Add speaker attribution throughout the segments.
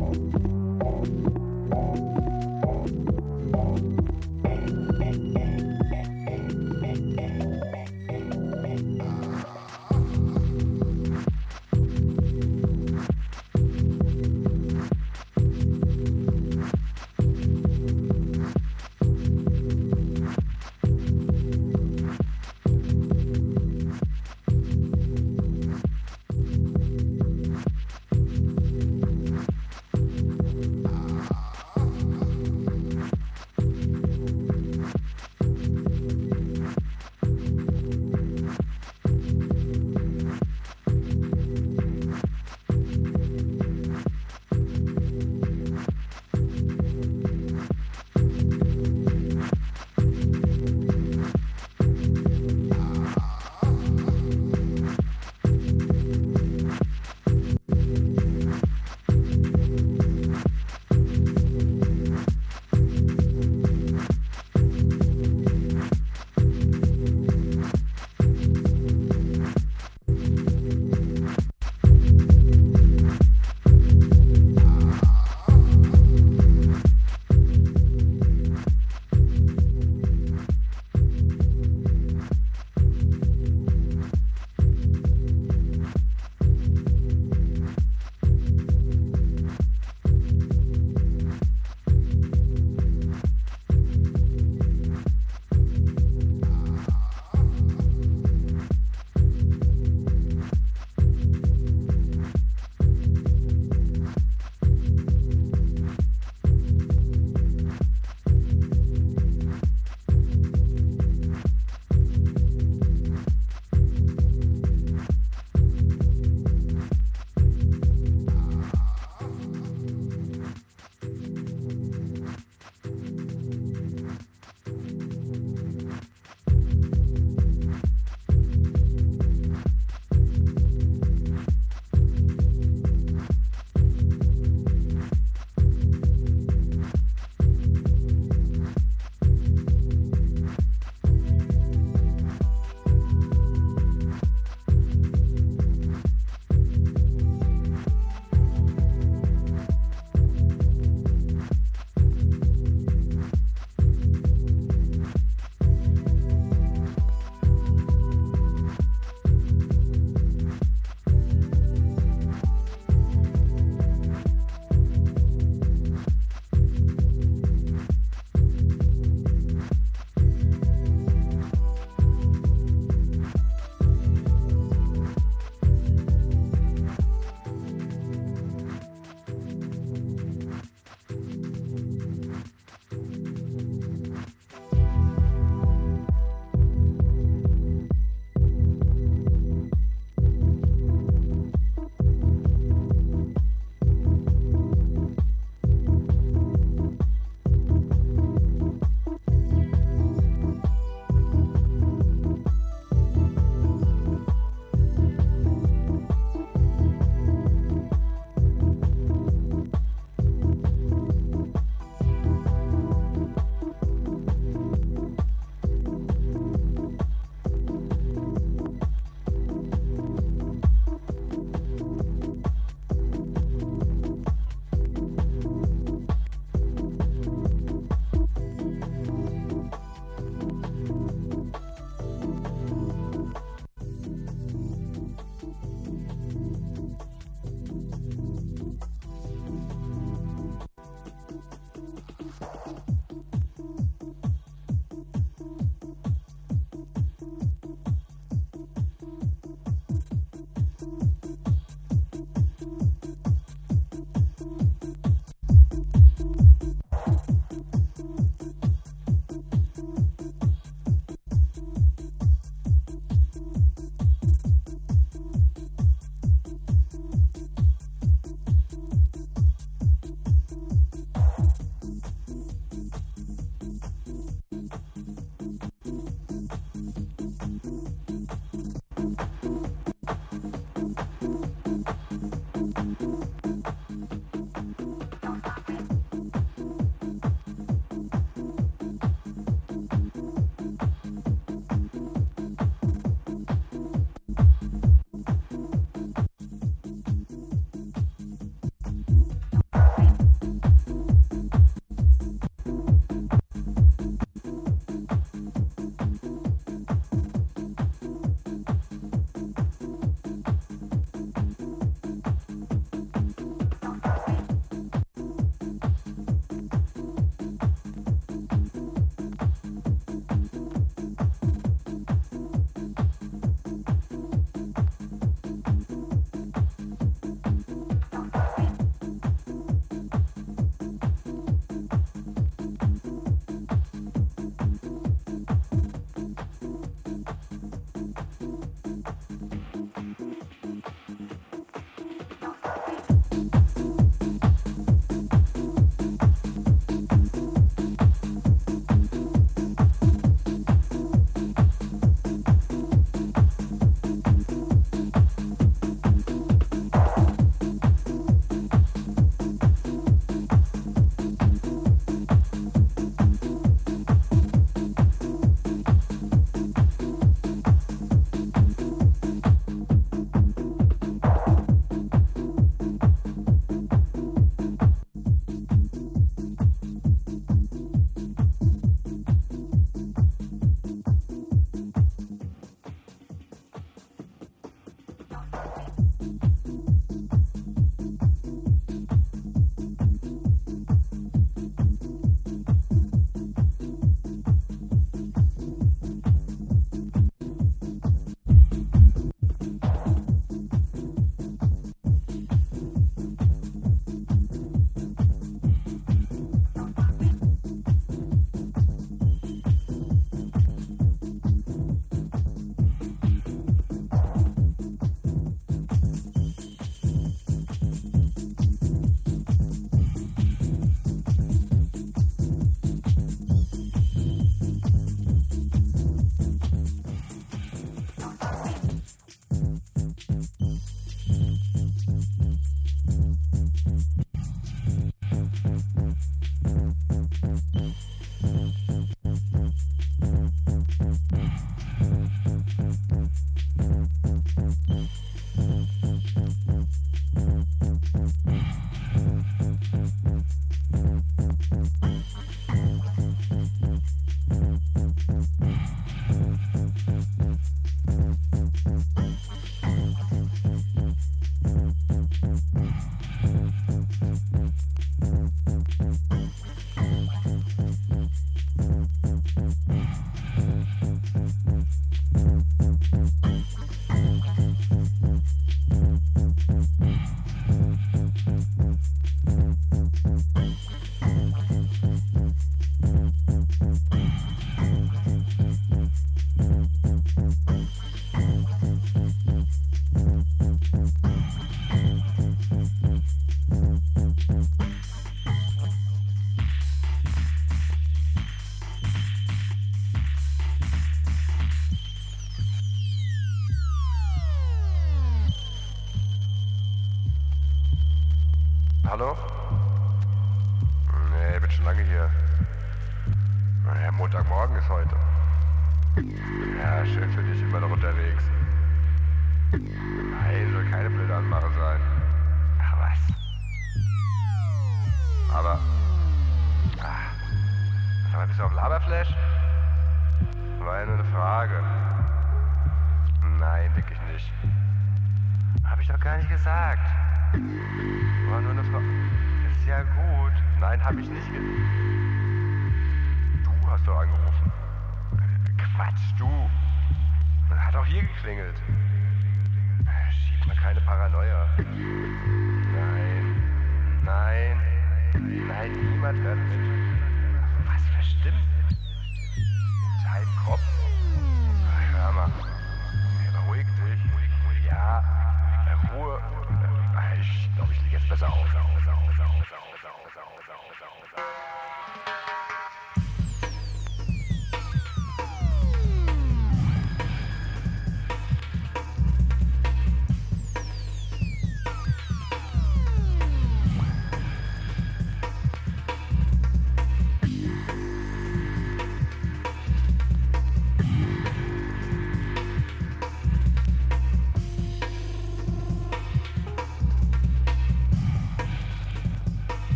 Speaker 1: Bye.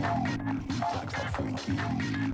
Speaker 1: Tag auf und gehen.